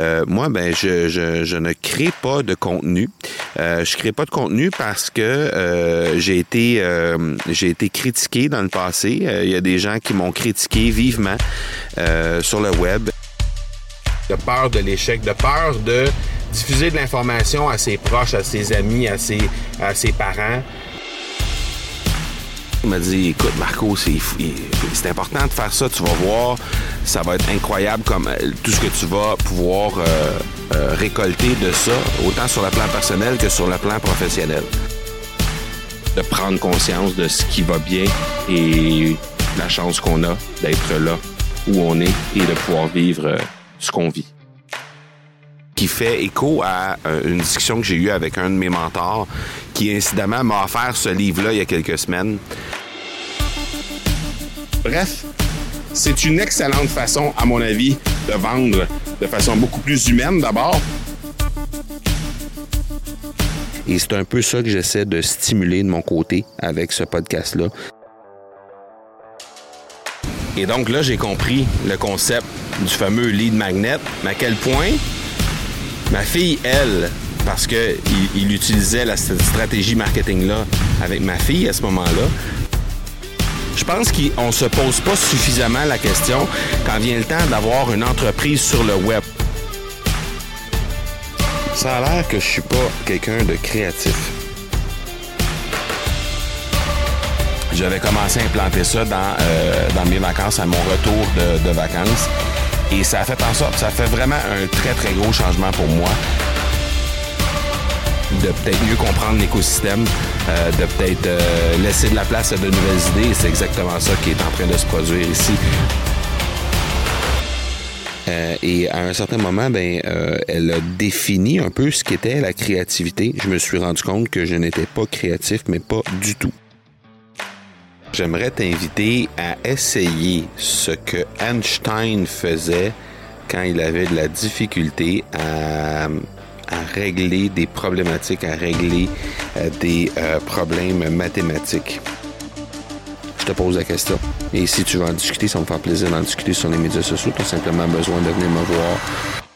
Euh, moi, ben, je, je, ne crée pas de contenu. Euh, je crée pas de contenu parce que euh, j'ai été euh, j'ai été critiqué dans le passé. Il y a des gens qui m'ont critiqué vivement sur le web. De peur de l'échec, de peur de diffuser de l'information à ses proches, à ses amis, à ses, à ses parents. Il m'a dit, écoute, Marco, c'est important de faire ça, tu vas voir, ça va être incroyable comme tout ce que tu vas pouvoir euh, euh, récolter de ça, autant sur le plan personnel que sur le plan professionnel. De prendre conscience de ce qui va bien et la chance qu'on a d'être là où on est et de pouvoir vivre euh, ce qu'on vit qui fait écho à une discussion que j'ai eue avec un de mes mentors qui incidemment m'a offert ce livre-là il y a quelques semaines. Bref, c'est une excellente façon, à mon avis, de vendre de façon beaucoup plus humaine d'abord. Et c'est un peu ça que j'essaie de stimuler de mon côté avec ce podcast-là. Et donc là, j'ai compris le concept du fameux lead magnet, mais à quel point Ma fille, elle, parce qu'il il utilisait la stratégie marketing-là avec ma fille à ce moment-là, je pense qu'on ne se pose pas suffisamment la question quand vient le temps d'avoir une entreprise sur le web. Ça a l'air que je suis pas quelqu'un de créatif. J'avais commencé à implanter ça dans, euh, mes vacances, à mon retour de vacances. Et ça a fait en sorte, ça fait vraiment un très, très gros changement pour moi de peut-être mieux comprendre l'écosystème, euh, de peut-être euh, laisser de la place à de nouvelles idées. C'est exactement ça qui est en train de se produire ici. Euh, et à un certain moment, ben, euh, elle a défini un peu ce qu'était la créativité. Je me suis rendu compte que je n'étais pas créatif, mais pas du tout. J'aimerais t'inviter à essayer ce que Einstein faisait quand il avait de la difficulté à, régler des problématiques, à régler euh, des euh, problèmes mathématiques. Je te pose la question. Et si tu veux en discuter, ça me fait plaisir d'en discuter sur les médias sociaux. Tu as simplement besoin de venir me voir